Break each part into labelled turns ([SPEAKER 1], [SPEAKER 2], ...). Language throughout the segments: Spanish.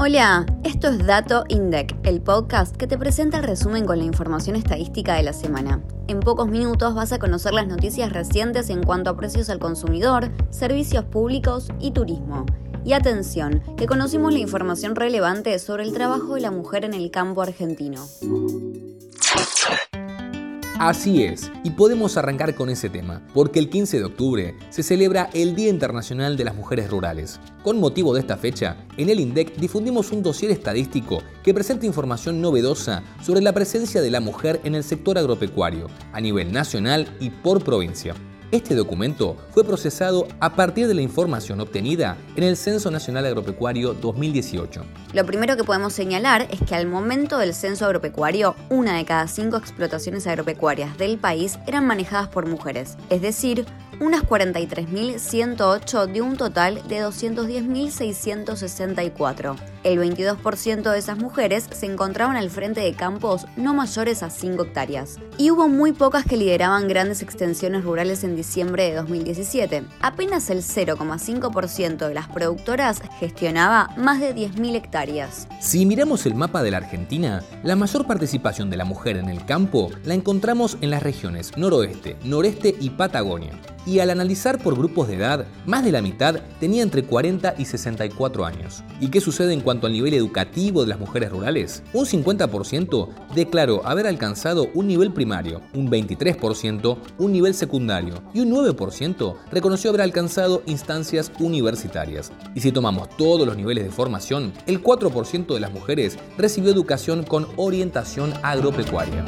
[SPEAKER 1] Hola, esto es Dato Indec, el podcast que te presenta el resumen con la información estadística de la semana. En pocos minutos vas a conocer las noticias recientes en cuanto a precios al consumidor, servicios públicos y turismo. Y atención, que conocimos la información relevante sobre el trabajo de la mujer en el campo argentino.
[SPEAKER 2] Así es, y podemos arrancar con ese tema, porque el 15 de octubre se celebra el Día Internacional de las Mujeres Rurales. Con motivo de esta fecha, en el INDEC difundimos un dossier estadístico que presenta información novedosa sobre la presencia de la mujer en el sector agropecuario, a nivel nacional y por provincia. Este documento fue procesado a partir de la información obtenida en el Censo Nacional Agropecuario 2018.
[SPEAKER 1] Lo primero que podemos señalar es que al momento del censo agropecuario, una de cada cinco explotaciones agropecuarias del país eran manejadas por mujeres, es decir, unas 43.108 de un total de 210.664. El 22% de esas mujeres se encontraban al frente de campos no mayores a 5 hectáreas. Y hubo muy pocas que lideraban grandes extensiones rurales en diciembre de 2017. Apenas el 0,5% de las productoras gestionaba más de 10.000 hectáreas.
[SPEAKER 2] Si miramos el mapa de la Argentina, la mayor participación de la mujer en el campo la encontramos en las regiones noroeste, noreste y Patagonia y al analizar por grupos de edad, más de la mitad tenía entre 40 y 64 años. ¿Y qué sucede en cuanto al nivel educativo de las mujeres rurales? Un 50% declaró haber alcanzado un nivel primario, un 23% un nivel secundario y un 9% reconoció haber alcanzado instancias universitarias. Y si tomamos todos los niveles de formación, el 4% de las mujeres recibió educación con orientación agropecuaria.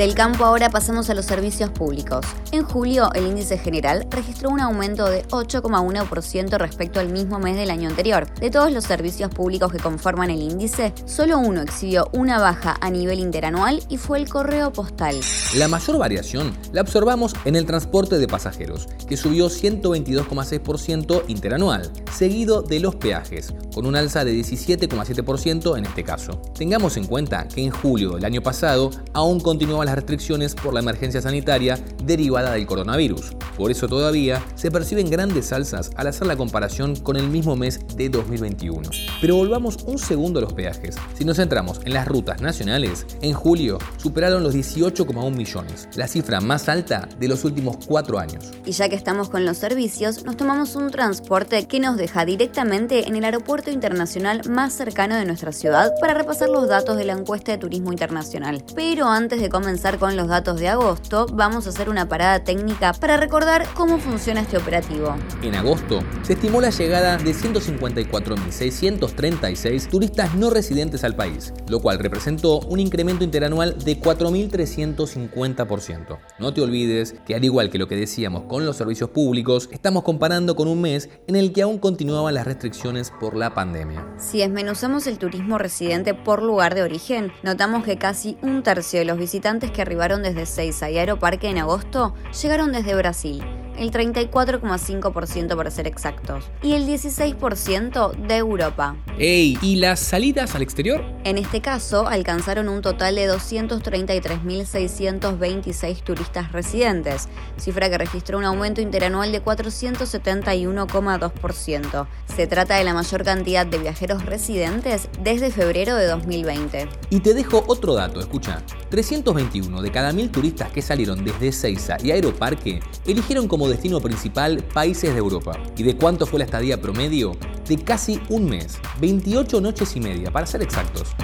[SPEAKER 1] Del campo ahora pasamos a los servicios públicos. En julio, el índice general registró un aumento de 8,1% respecto al mismo mes del año anterior. De todos los servicios públicos que conforman el índice, solo uno exhibió una baja a nivel interanual y fue el correo postal.
[SPEAKER 2] La mayor variación la observamos en el transporte de pasajeros, que subió 122,6% interanual, seguido de los peajes, con un alza de 17,7% en este caso. Tengamos en cuenta que en julio del año pasado aún continuaban restricciones por la emergencia sanitaria derivada del coronavirus. Por eso todavía se perciben grandes alzas al hacer la comparación con el mismo mes de 2021. Pero volvamos un segundo a los peajes. Si nos centramos en las rutas nacionales, en julio superaron los 18,1 millones, la cifra más alta de los últimos cuatro años.
[SPEAKER 1] Y ya que estamos con los servicios, nos tomamos un transporte que nos deja directamente en el aeropuerto internacional más cercano de nuestra ciudad para repasar los datos de la encuesta de turismo internacional. Pero antes de comenzar con los datos de agosto, vamos a hacer una parada técnica para recordar cómo funciona este operativo.
[SPEAKER 2] En agosto se estimó la llegada de 154.636 turistas no residentes al país, lo cual representó un incremento interanual de 4.350%. No te olvides que al igual que lo que decíamos con los servicios públicos, estamos comparando con un mes en el que aún continuaban las restricciones por la
[SPEAKER 1] Si desmenuzamos el turismo residente por lugar de origen, notamos que casi un tercio de los visitantes que arribaron desde Seiza y Aeroparque en agosto llegaron desde Brasil, el 34,5% para ser exactos, y el 16% de Europa.
[SPEAKER 2] ¡Ey! ¿Y las salidas al exterior?
[SPEAKER 1] En este caso, alcanzaron un total de 233.626 turistas residentes, cifra que registró un aumento interanual de 471,2%. Se trata de la mayor cantidad de viajeros residentes desde febrero de 2020.
[SPEAKER 2] Y te dejo otro dato, escucha. 321 de cada mil turistas que salieron desde Seiza y Aeroparque eligieron como destino principal países de Europa. ¿Y de cuánto fue la estadía promedio? De casi un mes, 28 noches y media, para ser exactos.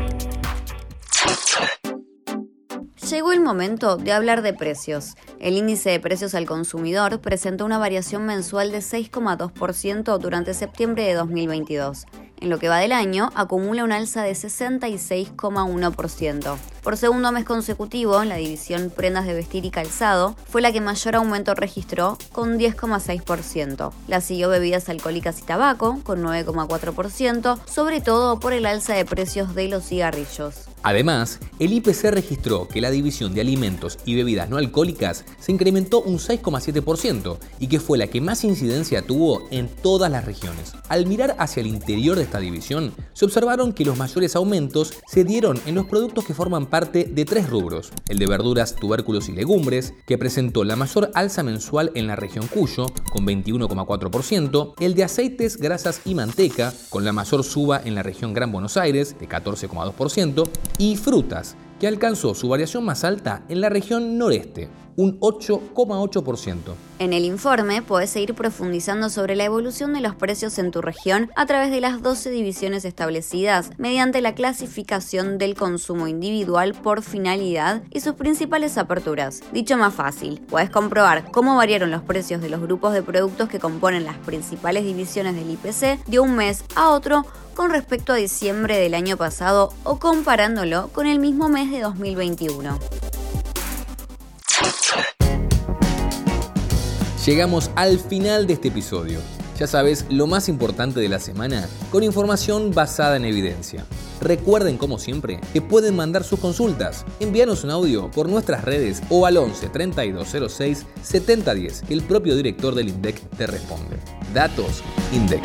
[SPEAKER 1] Llegó el momento de hablar de precios. El índice de precios al consumidor presentó una variación mensual de 6,2% durante septiembre de 2022 en lo que va del año, acumula un alza de 66,1%. Por segundo mes consecutivo, la división prendas de vestir y calzado fue la que mayor aumento registró, con 10,6%. La siguió bebidas alcohólicas y tabaco, con 9,4%, sobre todo por el alza de precios de los cigarrillos.
[SPEAKER 2] Además, el IPC registró que la división de alimentos y bebidas no alcohólicas se incrementó un 6,7% y que fue la que más incidencia tuvo en todas las regiones. Al mirar hacia el interior de esta división, se observaron que los mayores aumentos se dieron en los productos que forman parte de tres rubros, el de verduras, tubérculos y legumbres, que presentó la mayor alza mensual en la región Cuyo, con 21,4%, el de aceites, grasas y manteca, con la mayor suba en la región Gran Buenos Aires, de 14,2%, y frutas, que alcanzó su variación más alta en la región noreste, un 8,8%.
[SPEAKER 1] En el informe puedes seguir profundizando sobre la evolución de los precios en tu región a través de las 12 divisiones establecidas mediante la clasificación del consumo individual por finalidad y sus principales aperturas. Dicho más fácil, puedes comprobar cómo variaron los precios de los grupos de productos que componen las principales divisiones del IPC de un mes a otro con respecto a diciembre del año pasado o comparándolo con el mismo mes de 2021.
[SPEAKER 2] Llegamos al final de este episodio. Ya sabes, lo más importante de la semana, con información basada en evidencia. Recuerden, como siempre, que pueden mandar sus consultas. Envíanos un audio por nuestras redes o al 11 3206 7010, que el propio director del INDEC te responde. Datos INDEC.